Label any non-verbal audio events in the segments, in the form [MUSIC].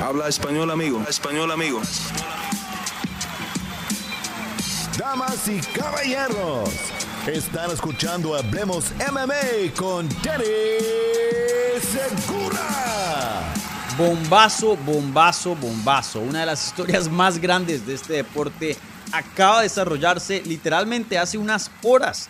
Habla español, amigo. español, amigo. Damas y caballeros, están escuchando Hablemos MMA con Danny Segura. Bombazo, bombazo, bombazo. Una de las historias más grandes de este deporte acaba de desarrollarse literalmente hace unas horas.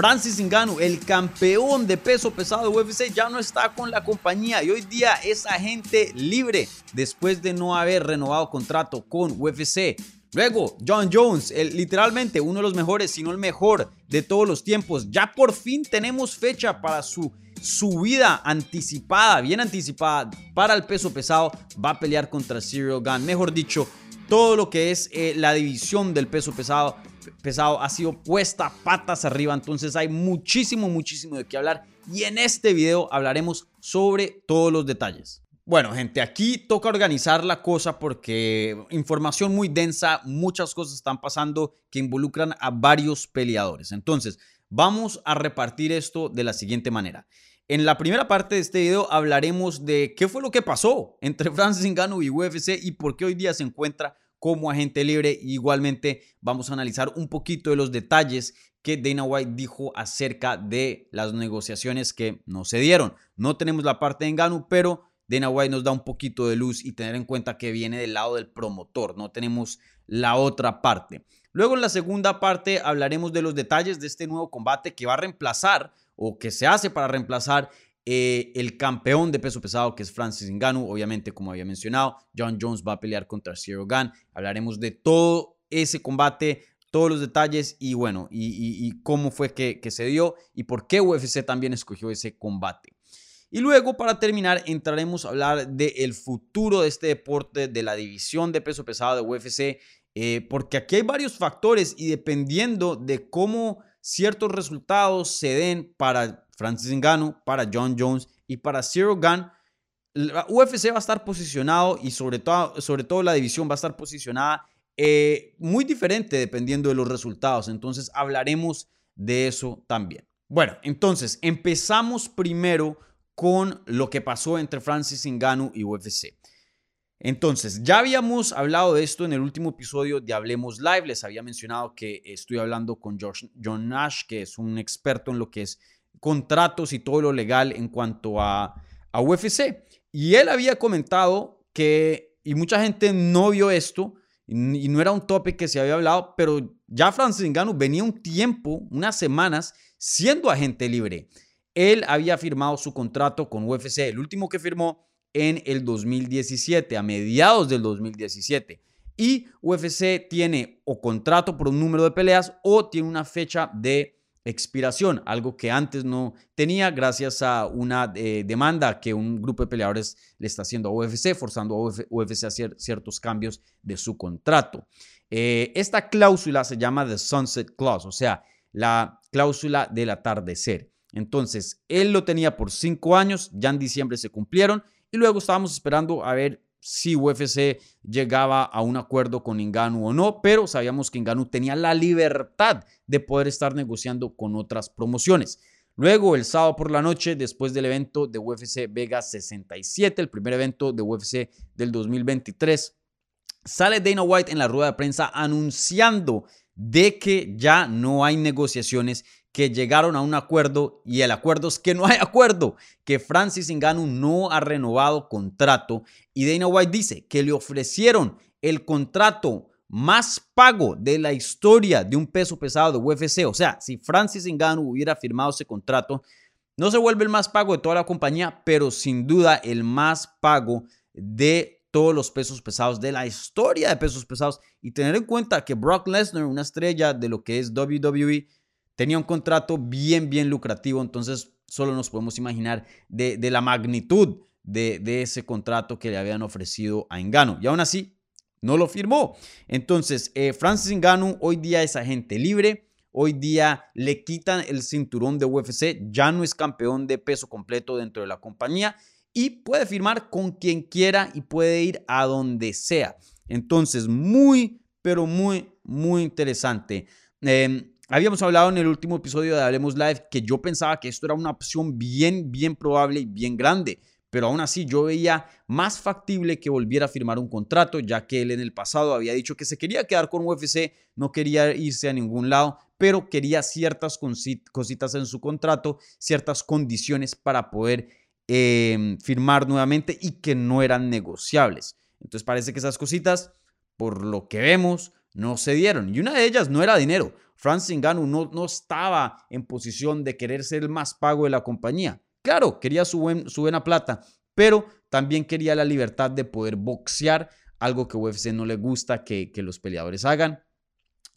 Francis Ngannou, el campeón de peso pesado de UFC, ya no está con la compañía y hoy día es agente libre después de no haber renovado contrato con UFC. Luego, John Jones, literalmente uno de los mejores, si no el mejor de todos los tiempos. Ya por fin tenemos fecha para su subida anticipada, bien anticipada para el peso pesado. Va a pelear contra Cyril Gunn. Mejor dicho, todo lo que es eh, la división del peso pesado pesado ha sido puesta patas arriba, entonces hay muchísimo, muchísimo de qué hablar y en este video hablaremos sobre todos los detalles. Bueno, gente, aquí toca organizar la cosa porque información muy densa, muchas cosas están pasando que involucran a varios peleadores. Entonces, vamos a repartir esto de la siguiente manera. En la primera parte de este video hablaremos de qué fue lo que pasó entre [LAUGHS] Francis Ngannou y UFC y por qué hoy día se encuentra como agente libre. Igualmente vamos a analizar un poquito de los detalles que Dana White dijo acerca de las negociaciones que no se dieron. No tenemos la parte de Engano, pero Dana White nos da un poquito de luz y tener en cuenta que viene del lado del promotor, no tenemos la otra parte. Luego en la segunda parte hablaremos de los detalles de este nuevo combate que va a reemplazar o que se hace para reemplazar eh, el campeón de peso pesado, que es Francis Ngannou, obviamente, como había mencionado, John Jones va a pelear contra Zero Gun. Hablaremos de todo ese combate, todos los detalles y bueno, y, cómo fue que, se dio y por qué UFC también escogió ese combate. Y luego, para terminar, entraremos a hablar del futuro de este deporte, de la división de peso pesado de UFC, eh, porque aquí hay varios factores y dependiendo de cómo ciertos resultados se den para Francis Ngannou, para John Jones y para Zero Gun. La UFC va a estar posicionado y sobre todo, sobre todo la división va a estar posicionada eh, muy diferente dependiendo de los resultados. Entonces hablaremos de eso también. Bueno, entonces empezamos primero con lo que pasó entre Francis Ngannou y UFC. Entonces, ya habíamos hablado de esto en el último episodio de Hablemos Live. Les había mencionado que estoy hablando con John Nash, que es un experto en lo que es contratos y todo lo legal en cuanto a, a UFC. Y él había comentado que, y mucha gente no vio esto, y no era un topic que se había hablado, pero ya Francis Ngannou venía un tiempo, unas semanas, siendo agente libre. Él había firmado su contrato con UFC, el último que firmó en el 2017, a mediados del 2017. Y UFC tiene o contrato por un número de peleas o tiene una fecha de expiración, algo que antes no tenía gracias a una eh, demanda que un grupo de peleadores le está haciendo a UFC, forzando a UFC a hacer ciertos cambios de su contrato. Eh, esta cláusula se llama The Sunset Clause, o sea, la cláusula del atardecer. Entonces, él lo tenía por cinco años, ya en diciembre se cumplieron y luego estábamos esperando a ver si UFC llegaba a un acuerdo con Inganu o no, pero sabíamos que Inganu tenía la libertad de poder estar negociando con otras promociones. Luego, el sábado por la noche, después del evento de UFC Vegas 67, el primer evento de UFC del 2023, sale Dana White en la rueda de prensa anunciando de que ya no hay negociaciones que llegaron a un acuerdo y el acuerdo es que no hay [LAUGHS] acuerdo, que Francis Ngannou no ha renovado contrato y Dana White dice que le ofrecieron el contrato más pago de la historia de un peso pesado de UFC. O sea, si Francis Ngannou hubiera firmado ese contrato, no se vuelve el más pago de toda la compañía, pero sin duda el más pago de todos los pesos pesados de la historia de pesos pesados. Y tener en cuenta que Brock Lesnar, una estrella de lo que es WWE, tenía un contrato bien, bien lucrativo, entonces solo nos podemos imaginar de, la magnitud de, ese contrato que le habían ofrecido a Engano. Y aún así, no lo firmó. Entonces, eh, Francis Engano hoy día es agente libre. Hoy día le quitan el cinturón de UFC, ya no es campeón de peso completo dentro de la compañía y puede firmar con quien quiera y puede ir a donde sea. Entonces, muy, pero muy, muy interesante. Em, Habíamos hablado en el último episodio de Hablemos Live que yo pensaba que esto era una opción bien, bien probable y bien grande pero aún así yo veía más factible que volviera a firmar un contrato, ya que él en el pasado había dicho que se quería quedar con UFC, no quería irse a ningún lado, pero quería ciertas cositas en su contrato, ciertas condiciones para poder em, firmar nuevamente y que no eran negociables. Entonces parece que esas cositas, por lo que vemos, no se dieron. Y una de ellas no era dinero. Francis Ngannou no, no estaba en posición de querer ser el más pago de la compañía. Claro, quería su, buena plata, pero también quería la libertad de poder boxear, algo que UFC no le gusta que, los peleadores hagan.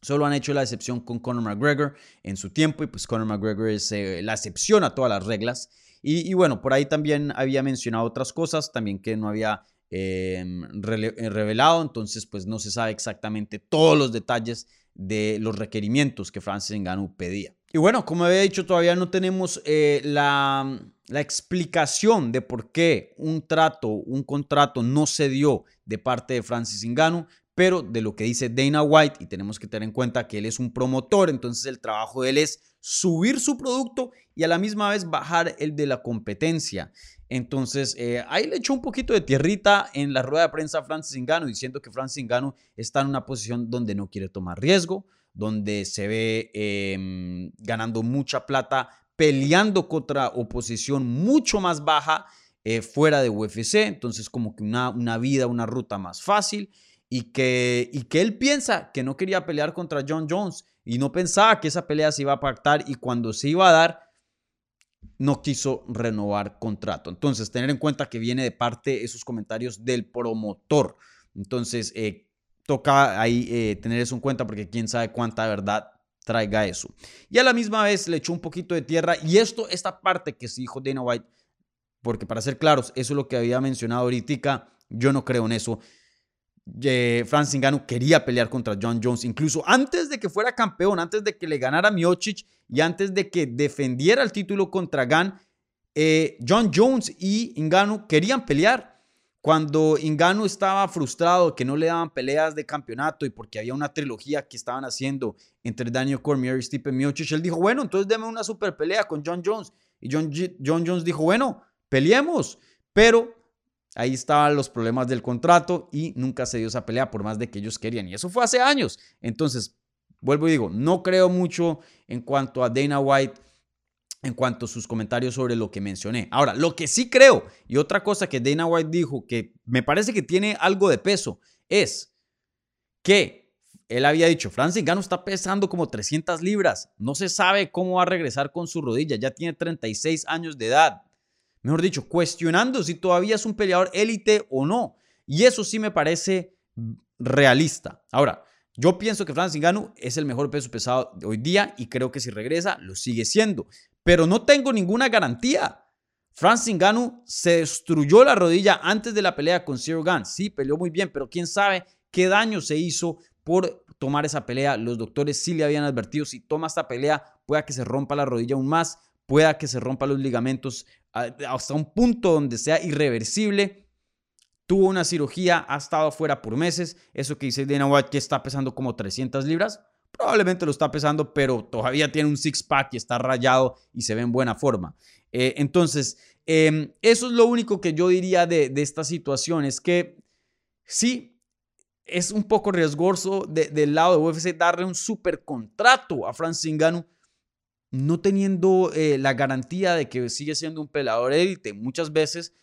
Solo han hecho la excepción con Conor McGregor en su tiempo y pues Conor McGregor es eh, la excepción a todas las reglas. Y, bueno, por ahí también había mencionado otras cosas, también que no había em, eh, revelado, entonces pues no se sabe exactamente todos los detalles de los requerimientos que Francis Ngannou pedía. Y bueno, como había dicho, todavía no tenemos eh, la, la, explicación de por qué un trato, un contrato no se dio de parte de Francis Ngannou, pero de lo que dice Dana White, y tenemos que tener en cuenta que él es un promotor, entonces el trabajo de él es subir su producto y a la misma vez bajar el de la competencia. Entonces, eh, ahí le echó un poquito de tierrita en la rueda de prensa a Francis diciendo que Francis Ngannou está en una posición donde no quiere tomar riesgo, donde se ve em, ganando mucha plata, peleando contra oposición mucho más baja eh, fuera de UFC, entonces como que una, vida, una ruta más fácil, y que, y que él piensa que no quería pelear contra John Jones y no pensaba que esa pelea se iba a pactar y cuando se iba a dar, no quiso renovar contrato. Entonces, tener en cuenta que viene de parte esos comentarios del promotor. Entonces, eh, toca ahí eh, tener eso en cuenta porque quién sabe cuánta verdad traiga eso. Y a la misma vez le echó un poquito de tierra y esto, esta parte que se dijo Dana White, porque para ser claros, eso es lo que había mencionado ahorita, yo no creo en eso. Eh, Francis Ngannou quería pelear contra John Jones, incluso antes de que fuera campeón, antes de que le ganara Miocic y antes de que defendiera el título contra Gan, eh, John Jones y Ngannou querían pelear. Cuando Ingano estaba frustrado que no le daban peleas de campeonato y porque había una trilogía que estaban haciendo entre Daniel Cormier y Stipe Miocic, él dijo, bueno, entonces deme una super pelea con John Jones. Y John, John Jones dijo, bueno, peleemos. Pero ahí estaban los problemas del contrato y nunca se dio esa pelea por más de que ellos querían. Y eso fue hace años. Entonces, vuelvo y digo, no creo mucho en cuanto a Dana White en cuanto a sus comentarios sobre lo que mencioné. Ahora, lo que sí creo, y otra cosa que Dana White dijo que me parece que tiene algo de peso, es que él había dicho, Francis Gano está pesando como 300 libras, no se sabe cómo va a regresar con su rodilla, ya tiene 36 años de edad. Mejor dicho, cuestionando si todavía es un peleador élite o no. Y eso sí me parece realista. Ahora, yo pienso que Francis Ngannou es el mejor peso pesado de hoy día y creo que si regresa lo sigue siendo pero no tengo ninguna garantía. Francis Ngannou se destruyó la rodilla antes de la pelea con Zero Gun. Sí, peleó muy bien, pero quién sabe qué daño se hizo por tomar esa pelea. Los doctores sí le habían advertido, si toma esta pelea, pueda que se rompa la rodilla aún más, pueda que se rompa los ligamentos hasta un punto donde sea irreversible. Tuvo una cirugía, ha estado fuera por meses. Eso que dice Dana White, que está pesando como 300 libras, Probablemente lo está pesando, pero todavía tiene un six-pack y está rayado y se ve en buena forma. Eh, entonces, em, eso es lo único que yo diría de, esta situación, es que sí, es un poco riesgoso del lado de UFC darle un super contrato a Francis Ngannou, no teniendo eh, la garantía de que sigue siendo un pelador élite. Muchas veces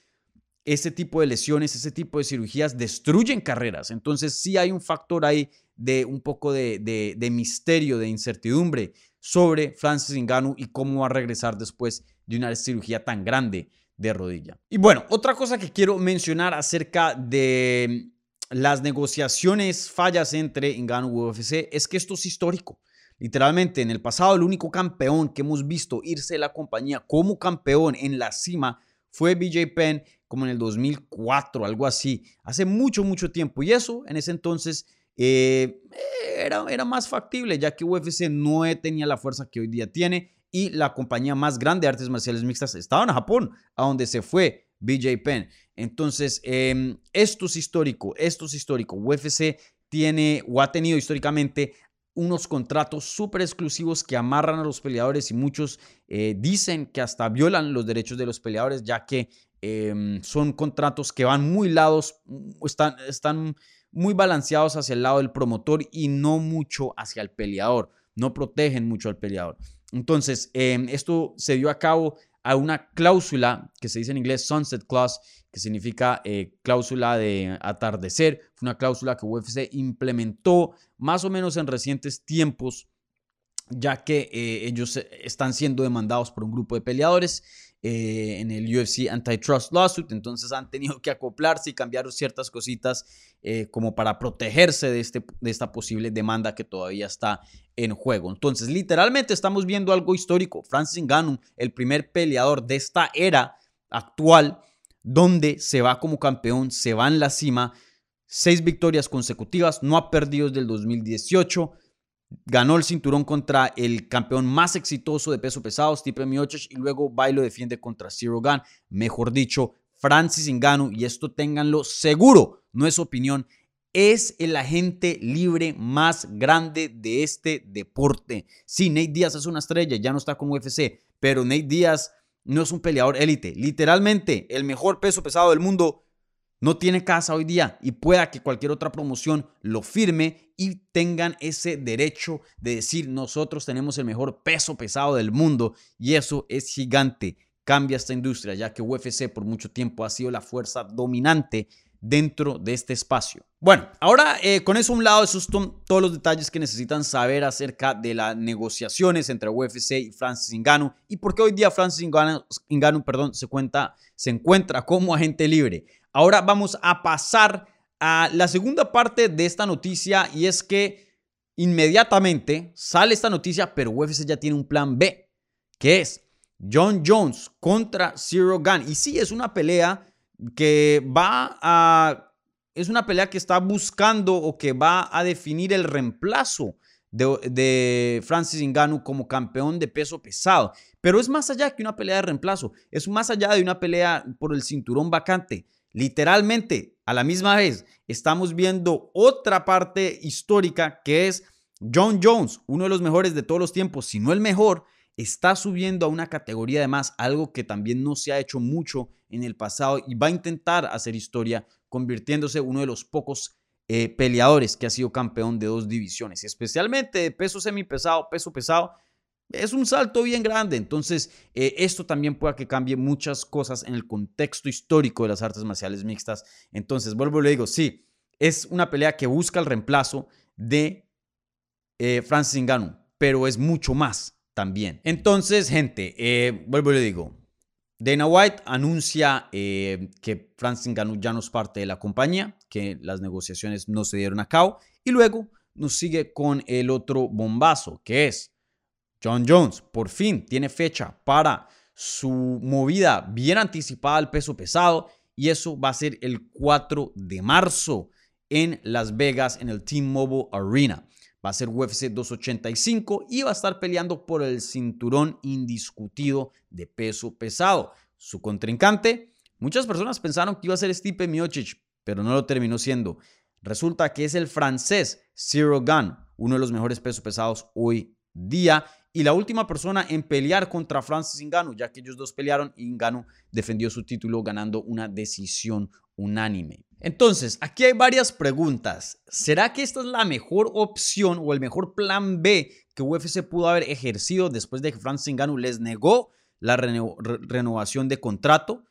ese tipo de lesiones, ese tipo de cirugías destruyen carreras. Entonces sí hay un factor ahí de un poco de, misterio, de incertidumbre sobre Francis Ngannou y cómo va a regresar después de una cirugía tan grande de rodilla. Y bueno, otra cosa que quiero mencionar acerca de las negociaciones fallas entre Ngannou y UFC es que esto es histórico. Literalmente, en el pasado, el único campeón que hemos visto irse de la compañía como campeón en la cima fue BJ Penn, como en el 2004, algo así, hace mucho, mucho tiempo. Y eso, en ese entonces, eh, era, era más factible, ya que UFC no tenía la fuerza que hoy día tiene y la compañía más grande de artes marciales mixtas estaba en Japón, a donde se fue BJ Penn. Entonces, em, esto es histórico, esto es histórico. UFC tiene o ha tenido históricamente unos contratos súper exclusivos que amarran a los peleadores y muchos eh, dicen que hasta violan los derechos de los peleadores, ya que Em, son contratos que van muy lados, están, están muy balanceados hacia el lado del promotor y no mucho hacia el peleador. No protegen mucho al peleador. Entonces, em, esto se dio a cabo a una cláusula que se dice en inglés Sunset Clause, que significa eh, cláusula de atardecer. Fue una cláusula que UFC implementó más o menos en recientes tiempos, ya que eh, ellos están siendo demandados por un grupo de peleadores eh, en el UFC Antitrust Lawsuit, entonces han tenido que acoplarse y cambiar ciertas cositas eh, como para protegerse de, este, de esta posible demanda que todavía está en juego. Entonces, literalmente estamos viendo algo histórico. Francis Ngannou, el primer peleador de esta era actual, donde se va como campeón, se va en la cima, seis victorias consecutivas, no ha perdido desde el 2018 ganó el cinturón contra el campeón más exitoso de peso pesado, Stipe Miocic, y luego va y lo defiende contra Zero Gun, mejor dicho, Francis Ngannou, y esto ténganlo seguro, no es opinión, es el agente libre más grande de este deporte. Sí, Nate Díaz es una estrella, ya no está con UFC, pero Nate Díaz no es un peleador élite, literalmente el mejor peso pesado del mundo no tiene casa hoy día y pueda que cualquier otra promoción lo firme y tengan ese derecho de decir nosotros tenemos el mejor peso pesado del mundo y eso es gigante. Cambia esta industria ya que UFC por mucho tiempo ha sido la fuerza dominante dentro de este espacio. Bueno, ahora eh, con eso a un lado, esos son todos los detalles que necesitan saber acerca de las negociaciones entre UFC y Francis Ngannou y por qué hoy día Francis Ngannou, perdón, se, cuenta, se encuentra como agente libre. Ahora vamos a pasar a la segunda parte de esta noticia y es que inmediatamente sale esta noticia, pero UFC ya tiene un plan B, que es John Jones contra Zero Gun. Y sí, es una pelea que va a... Es una pelea que está buscando o que va a definir el reemplazo de, de, Francis Ngannou como campeón de peso pesado. Pero es más allá que una pelea de reemplazo. Es más allá de una pelea por el cinturón vacante. Literalmente, a la misma vez, estamos viendo otra parte histórica que es John Jones, uno de los mejores de todos los tiempos, si no el mejor, está subiendo a una categoría de más, algo que también no se ha hecho mucho en el pasado y va a intentar hacer historia, convirtiéndose uno de los pocos eh, peleadores que ha sido campeón de dos divisiones, especialmente de peso semipesado, peso pesado es un salto bien grande. Entonces, eh, esto también puede que cambie muchas cosas en el contexto histórico de las artes marciales mixtas. Entonces, vuelvo y le digo, sí, es una pelea que busca el reemplazo de eh, Francis Ngannou, pero es mucho más Entonces, gente, eh, vuelvo y le digo, Dana White anuncia que Francis Ngannou ya no es parte de la compañía, que las negociaciones no se dieron a cabo, y luego nos sigue con el otro bombazo, que es John Jones por fin tiene fecha para su movida bien anticipada al peso pesado y eso va a ser el 4 de marzo en Las Vegas en el T-Mobile Arena. Va a ser UFC 285 y va a estar peleando por el cinturón indiscutido de peso pesado. Su contrincante, muchas personas pensaron que iba a ser Stipe Miocic, pero no lo terminó siendo. Resulta que es el francés Zero Gun, uno de los mejores pesos pesados hoy día y la última persona en pelear contra Francis Ngannou, ya que ellos dos pelearon y Ngannou defendió su título ganando una decisión unánime. Entonces, aquí hay varias preguntas. ¿Será que esta es la mejor opción o el mejor plan B que UFC pudo haber ejercido después de que Francis Ngannou les negó la renovación de contrato?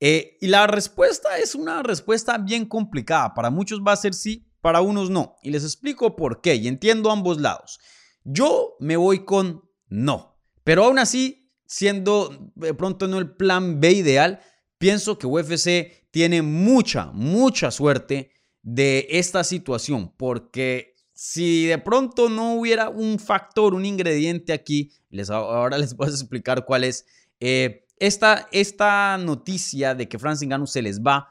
Eh, y la respuesta es una respuesta bien complicada. Para muchos va a ser sí, para unos no. Y les explico por qué y entiendo ambos lados. Yo me voy con no. Pero aún así, siendo de pronto no el plan B ideal, pienso que UFC tiene mucha, mucha suerte de esta situación, porque si de pronto no hubiera un factor, un ingrediente aquí, les, ahora les voy a explicar cuál es, eh, esta, esta noticia de que Francis Ngannou se les va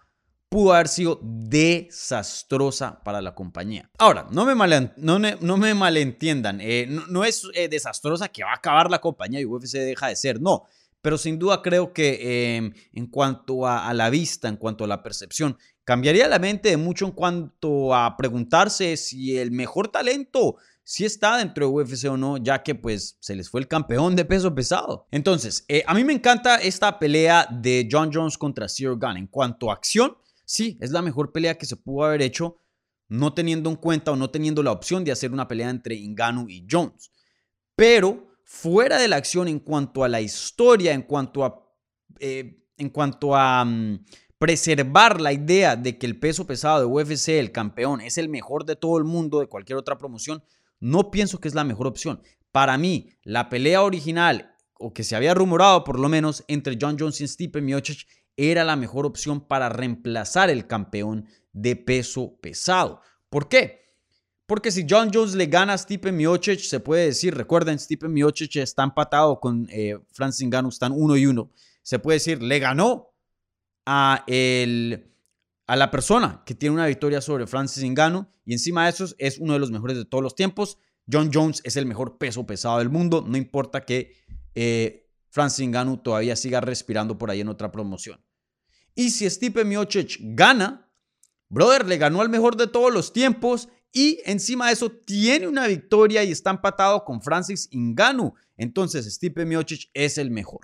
pudo haber sido desastrosa para la compañía. Ahora, no me, no, no me malentiendan, eh, no, es eh, desastrosa que va a acabar la compañía y UFC deja de ser, no. Pero sin duda creo que em, en cuanto a, la vista, en cuanto a la percepción, cambiaría la mente de mucho en cuanto a preguntarse si el mejor talento si está dentro de UFC o no, ya que pues se les fue el campeón de peso pesado. Entonces, eh, a mí me encanta esta pelea de John Jones contra Cyril Gunn. En cuanto a acción, sí, es la mejor pelea que se pudo haber hecho, no teniendo en cuenta o no teniendo la opción de hacer una pelea entre Ngannou y Jones. Pero fuera de la acción en cuanto a la historia, en cuanto a, eh, en cuanto a mm, preservar la idea de que el peso pesado de UFC, el campeón, es el mejor de todo el mundo, de cualquier otra promoción, no pienso que es la mejor opción. Para mí, la pelea original, o que se había rumorado por lo menos, entre John Jones y Stipe Miocic, era la mejor opción para reemplazar el campeón de peso pesado. ¿Por qué? Porque si John Jones le gana a Stipe Miocic, se puede decir, recuerden, Stipe Miocic está empatado con eh, Francis Ngannou, están uno y uno. Se puede decir, le ganó a el a la persona que tiene una victoria sobre Francis Ngannou y encima de eso es uno de los mejores de todos los tiempos. John Jones es el mejor peso pesado del mundo, no importa que eh, Francis Ngannou todavía siga respirando por ahí en otra promoción. Y si Stipe Miocic gana, brother, le ganó al mejor de todos los tiempos y encima de eso tiene una victoria y está empatado con Francis Ngannou. Entonces Stipe Miocic es el mejor.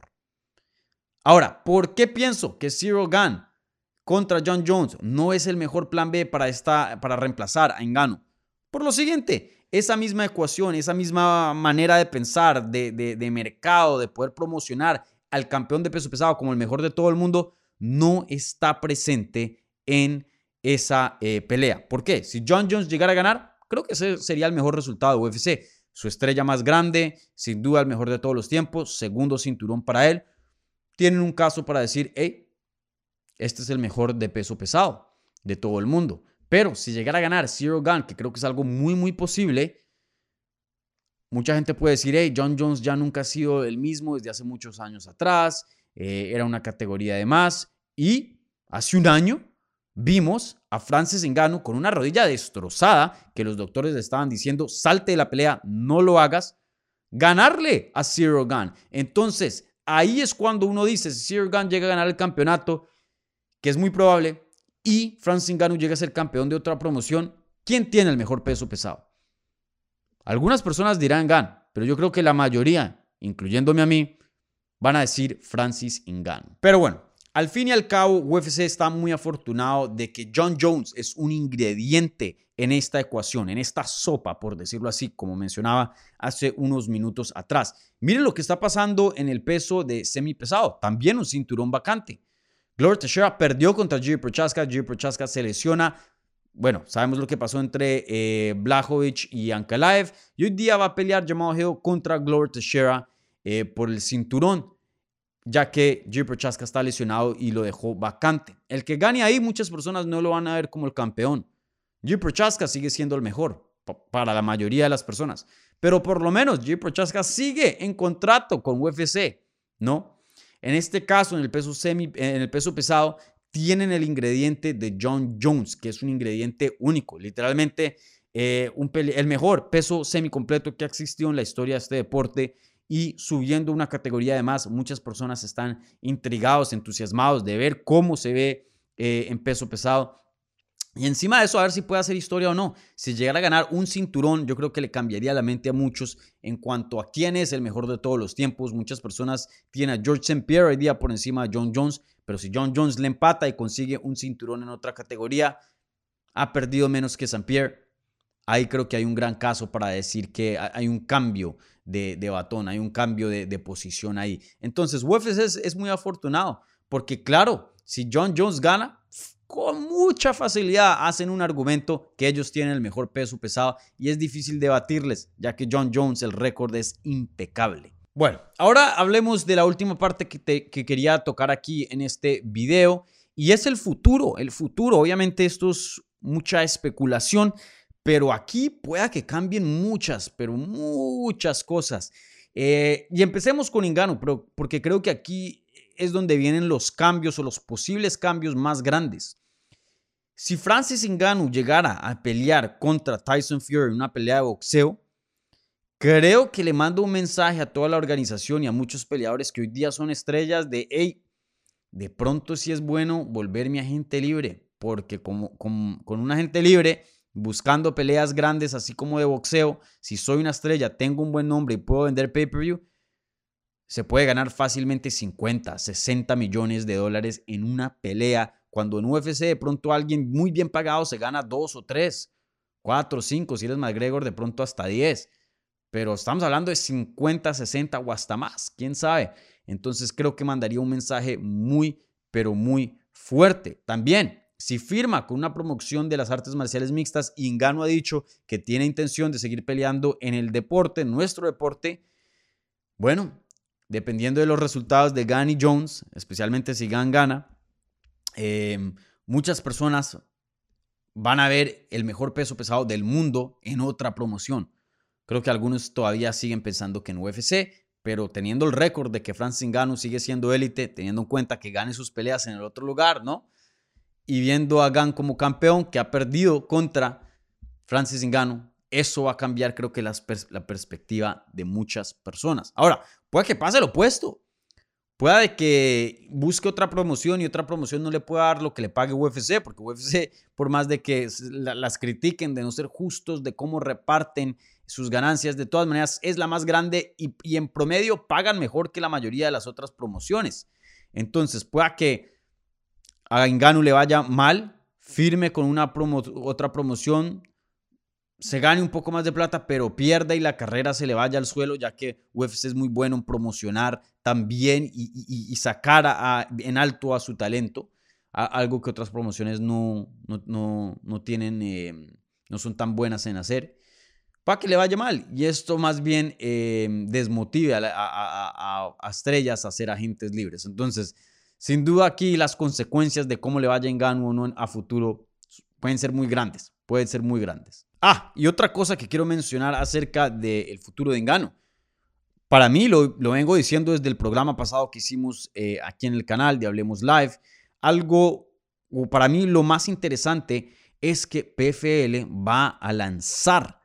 Ahora, ¿por qué pienso que Zero Gun contra John Jones no es el mejor plan B para, esta, para reemplazar a Engano. Por lo siguiente, esa misma ecuación, esa misma manera de pensar, de, de, mercado, de poder promocionar al campeón de peso pesado como el mejor de todo el mundo, no está presente en esa eh, pelea. ¿Por qué? Si John Jones llegara a ganar, creo que ese sería el mejor resultado de UFC. Su estrella más grande, sin duda el mejor de todos los tiempos, segundo cinturón para él. Tienen un caso para decir, hey, este es el mejor de peso pesado de todo el mundo. Pero si llegara a ganar Zero Gun, que creo que es algo muy, muy posible, mucha gente puede decir, hey, John Jones ya nunca ha sido el mismo desde hace muchos años atrás, eh, era una categoría de más. Y hace un año vimos a Francis Ngannou con una rodilla destrozada, que los doctores le estaban diciendo, salte de la pelea, no lo hagas, ganarle a Zero Gun. Entonces, ahí es cuando uno dice, si Zero Gun llega a ganar el campeonato, que es muy probable, y Francis Ngannou llega a ser campeón de otra promoción, ¿quién tiene el mejor peso pesado? Algunas personas dirán Gan, pero yo creo que la mayoría, incluyéndome a mí, van a decir Francis Ngannou. Pero bueno, al fin y al cabo, UFC está muy afortunado de que John Jones es un ingrediente en esta ecuación, en esta sopa, por decirlo así, como mencionaba hace unos minutos atrás. Miren lo que está pasando en el peso de semipesado, también un cinturón vacante. Glover Teixeira perdió contra Jiri Prochaska. Jiri Prochaska se lesiona. Bueno, sabemos lo que pasó entre eh, Blachowicz y Ankalaev. Y hoy día va a pelear Jamal Hill contra Glover Teixeira eh, por el cinturón, ya que Jiri Prochaska está lesionado y lo dejó vacante. El que gane ahí, muchas personas no lo van a ver como el campeón. Jiri Prochaska sigue siendo el mejor para la mayoría de las personas. Pero por lo menos Jiri Prochaska sigue en contrato con UFC, ¿no? En este caso, en el peso, semi, en el peso pesado, tienen el ingrediente de John Jones, que es un ingrediente único, literalmente eh, el mejor peso semicompleto que ha existido en la historia de este deporte y subiendo una categoría además, muchas personas están intrigados, entusiasmados de ver cómo se ve eh, en peso pesado. Y encima de eso, a ver si puede hacer historia o no. Si llegara a ganar un cinturón, yo creo que le cambiaría la mente a muchos en cuanto a quién es el mejor de todos los tiempos. Muchas personas tienen a George St. Pierre hoy día por encima de John Jones, pero si John Jones le empata y consigue un cinturón en otra categoría, ha perdido menos que St. Pierre. Ahí creo que hay un gran caso para decir que hay un cambio de, batón, hay un cambio de, posición ahí. Entonces, UFC es, es muy afortunado, porque claro, si John Jones gana, con mucha facilidad hacen un argumento que ellos tienen el mejor peso pesado y es difícil debatirles, ya que John Jones el récord es impecable. Bueno, ahora hablemos de la última parte que, que quería tocar aquí en este video y es el futuro. El futuro, obviamente esto es mucha especulación, pero aquí pueda que cambien muchas, pero muchas cosas. Eh, y empecemos con Ingano, pero porque creo que aquí es donde vienen los cambios o los posibles cambios más grandes. Si Francis Ngannou llegara a pelear contra Tyson Fury en una pelea de boxeo, creo que le mando un mensaje a toda la organización y a muchos peleadores que hoy día son estrellas de, hey, de pronto si es bueno volver mi agente libre. porque como, con un agente libre, buscando peleas grandes, así como de boxeo, si soy una estrella, tengo un buen nombre y puedo vender pay-per-view, se puede ganar fácilmente 50, 60 millones de dólares en una pelea, cuando en UFC de pronto alguien muy bien pagado se gana 2 o 3, 4, 5, si eres McGregor de pronto hasta 10, pero estamos hablando de 50, 60 o hasta más, quién sabe. Entonces creo que mandaría un mensaje muy, pero muy fuerte. También, si firma con una promoción de las artes marciales mixtas, Ingano ha dicho que tiene intención de seguir peleando en el deporte, nuestro deporte. Bueno, dependiendo de los resultados de Gan Jones, especialmente si Gan gana, em, muchas personas van a ver el mejor peso pesado del mundo en otra promoción. Creo que algunos todavía siguen pensando que en UFC, pero teniendo el récord de que Francis Ngannou sigue siendo élite, teniendo en cuenta que gane sus peleas en el otro lugar, ¿no? Y viendo a Gan como campeón que ha perdido contra Francis Ngannou, eso va a cambiar creo que la perspectiva de muchas personas. Ahora, puede que pase lo opuesto. Puede que busque otra promoción y otra promoción no le pueda dar lo que le pague UFC, porque UFC, por más de que las critiquen de no ser justos, de cómo reparten sus ganancias, de todas maneras es la más grande y, en promedio pagan mejor que la mayoría de las otras promociones. Entonces, pueda que a Engano le vaya mal, firme con una otra promoción, se gane un poco más de plata, pero pierda y la carrera se le vaya al suelo, ya que UFC es muy bueno en promocionar también y, sacar en alto a su talento, algo que otras promociones no, no, tienen, eh, no son tan buenas en hacer para que le vaya mal. Y esto más bien eh, desmotive a, estrellas a ser agentes libres. Entonces, sin duda aquí las consecuencias de cómo le vaya en Gano o no a futuro pueden ser muy grandes. Pueden ser muy grandes. Ah, y otra cosa que quiero mencionar acerca del futuro de Engano. Para mí, lo, vengo diciendo desde el programa pasado que hicimos eh, aquí en el canal de Hablemos Live, algo, o para mí lo más interesante es que PFL va a lanzar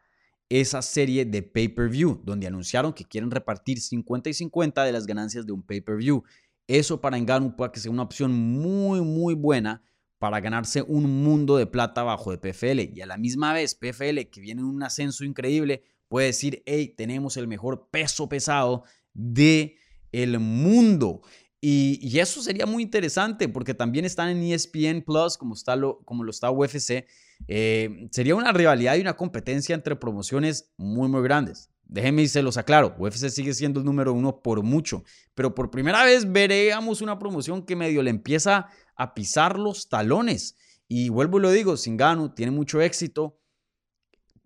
esa serie de pay-per-view, donde anunciaron que quieren repartir 50 y 50 de las ganancias de un pay-per-view. Eso para Engano puede que sea una opción muy, muy buena para ganarse un mundo de plata bajo de PFL. Y a la misma vez, PFL, que viene en un ascenso increíble, puede decir, hey, tenemos el mejor peso pesado de el mundo. Y, eso sería muy interesante porque también están en ESPN Plus, como, está lo, como lo está UFC. Eh, sería una rivalidad y una competencia entre promociones muy, muy grandes. Déjenme y se los aclaro, UFC sigue siendo el número uno por mucho, pero por primera vez veremos una promoción que medio le empieza a pisar los talones. Y vuelvo y lo digo, Singano tiene mucho éxito.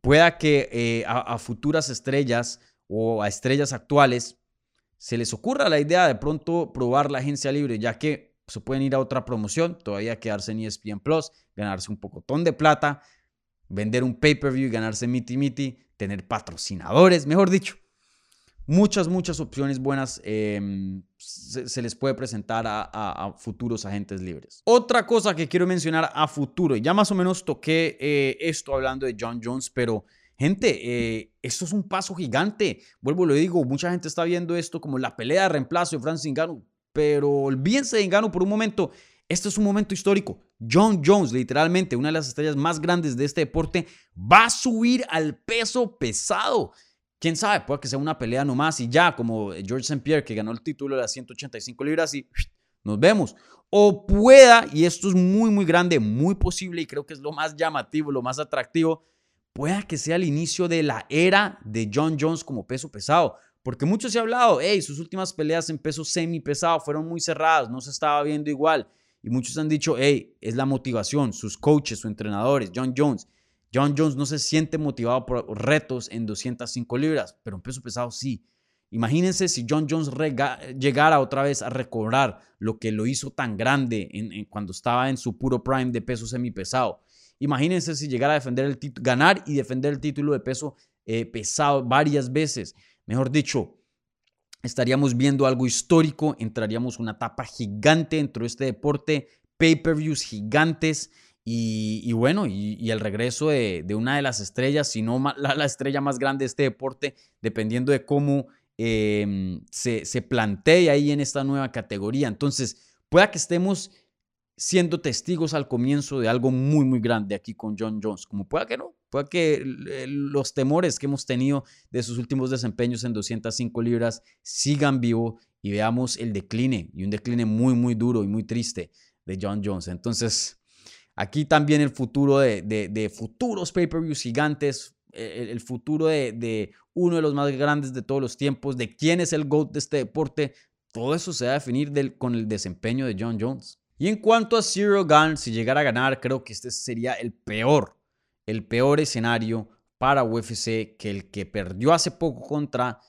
Pueda que eh, a futuras estrellas o a estrellas actuales se les ocurra la idea de pronto probar la agencia libre, ya que se pueden ir a otra promoción, todavía quedarse en ESPN Plus, ganarse un pocotón de plata, vender un pay-per-view y ganarse miti miti, tener patrocinadores, mejor dicho. Muchas, muchas opciones buenas em, se, les puede presentar a, futuros agentes libres. Otra cosa que quiero mencionar a futuro, ya más o menos toqué eh, esto hablando de John Jones, pero Gente, eh, esto es un paso gigante. Vuelvo lo digo, mucha gente está viendo esto como la pelea de reemplazo de Francis Ngannou, pero olvídense de Ngannou por un momento. Este es un momento histórico. John Jones, literalmente una de las estrellas más grandes de este deporte, va a subir al peso pesado. Quién sabe, puede que sea una pelea nomás y ya, como George St. Pierre que ganó el título de las 185 libras y nos vemos. O pueda, y esto es muy, muy grande, muy posible y creo que es lo más llamativo, lo más atractivo, pueda que sea el inicio de la era de John Jones como peso pesado. Porque muchos se ha hablado, hey, sus últimas peleas en peso semi pesado fueron muy cerradas, no se estaba viendo igual. Y muchos han dicho, hey, es la motivación, sus coaches, sus entrenadores, John Jones. John Jones no se siente motivado por retos en 205 libras, pero en peso pesado sí. Imagínense si John Jones llegara otra vez a recobrar lo que lo hizo tan grande en, cuando estaba en su puro prime de peso semi pesado. Imagínense si llegara a defender el ganar y defender el título de peso eh, pesado varias veces. Mejor dicho, estaríamos viendo algo histórico, entraríamos una etapa gigante dentro de este deporte, pay-per-views gigantes y, bueno, y, el regreso de, una de las estrellas, si no [LAUGHS] la, estrella más grande de este deporte, dependiendo de cómo em, se, se plantee ahí en esta nueva categoría. Entonces, pueda que estemos siendo testigos al comienzo de algo muy, muy grande aquí con John Jones. Como pueda que no, que los temores que hemos tenido de sus últimos desempeños en 205 libras sigan vivo y veamos el decline, y un decline muy, muy duro y muy triste de John Jones. Entonces, aquí también el futuro de, futuros pay-per-views gigantes, el, futuro de, uno de los más grandes de todos los tiempos, de quién es el GOAT de este deporte, todo eso se va a definir con el desempeño de John Jones. Y en cuanto a Zero Gun, si llegara a ganar, creo que este sería el peor, el peor escenario para UFC que el que perdió hace poco contra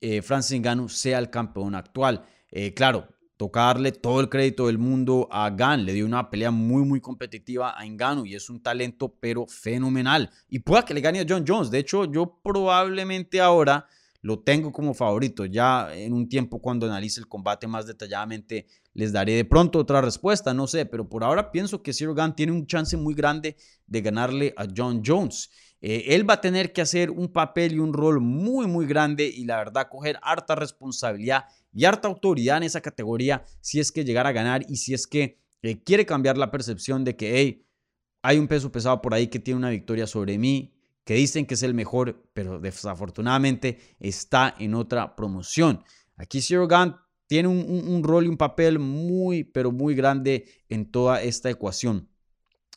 eh, Francis Ngannou sea el campeón actual. Eh, claro, toca darle todo el crédito del mundo a Gan. Le dio una pelea muy, muy competitiva a Ngannou y es un talento, pero fenomenal. Y pueda que le gane a John Jones. De hecho, yo probablemente ahora lo tengo como favorito. Ya en un tiempo cuando analice el combate más detalladamente les daré de pronto otra respuesta, no sé, pero por ahora pienso que Cyril Gunn tiene un chance muy grande de ganarle a John Jones. Eh, él va a tener que hacer un papel y un rol muy, muy grande y la verdad coger harta responsabilidad y harta autoridad en esa categoría si es que llegara a ganar y si es que eh, quiere cambiar la percepción de que, hay un peso pesado por ahí que tiene una victoria sobre mí, que dicen que es el mejor, pero desafortunadamente está en otra promoción. Aquí Zero Gun tiene un, rol y un papel muy, pero muy grande en toda esta ecuación.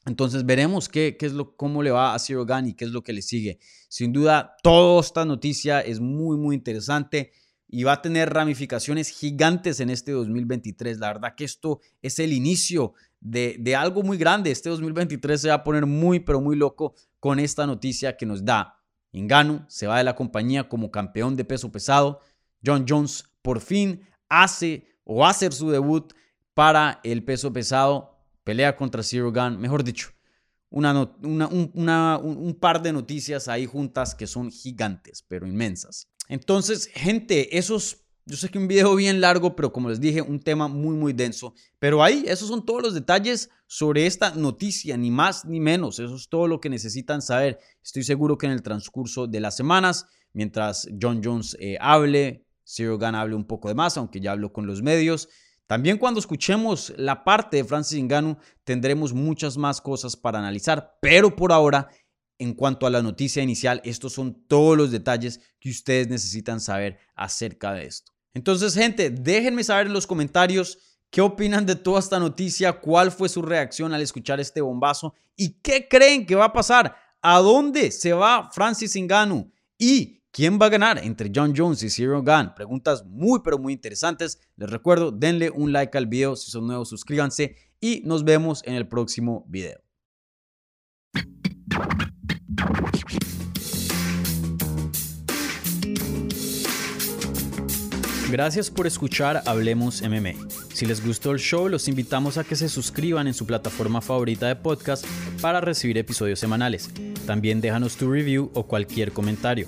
Entonces veremos qué, qué, es lo, cómo le va a Zero Gun y qué es lo que le sigue. Sin duda, toda esta noticia es muy, muy interesante y va a tener ramificaciones gigantes en este 2023. La verdad que esto es el inicio de, de algo muy grande. Este 2023 se va a poner muy, pero muy loco con esta noticia que nos da. Ingano se va de la compañía como campeón de peso pesado. John Jones por fin hace o va a hacer su debut para el peso pesado. Pelea contra Zero Gun. Mejor dicho, una, un, par de noticias ahí juntas que son gigantes, pero inmensas. Entonces, gente, esos yo sé que un video bien largo, pero como les dije, un tema muy, muy denso. Pero ahí, esos son todos los detalles sobre esta noticia, ni más ni menos. Eso es todo lo que necesitan saber. Estoy seguro que en el transcurso de las semanas, mientras John Jones eh, hable, Zero Gun hable un poco de más, aunque ya hablo con los medios. También cuando escuchemos la parte de Francis Ngannou, tendremos muchas más cosas para analizar. Pero por ahora, en cuanto a la noticia inicial, estos son todos los detalles que ustedes necesitan saber acerca de esto. Entonces, gente, déjenme saber en los comentarios qué opinan de toda esta noticia, cuál fue su reacción al escuchar este bombazo y qué creen que va a pasar, a dónde se va Francis Ngannou y quién va a ganar entre John Jones y Zero Gun. Preguntas muy pero muy interesantes. Les recuerdo, denle un like al video, si son nuevos suscríbanse y nos vemos en el próximo video. Gracias por escuchar Hablemos MMA. Si les gustó el show, los invitamos a que se suscriban en su plataforma favorita de podcast para recibir episodios semanales. También déjanos tu review o cualquier comentario.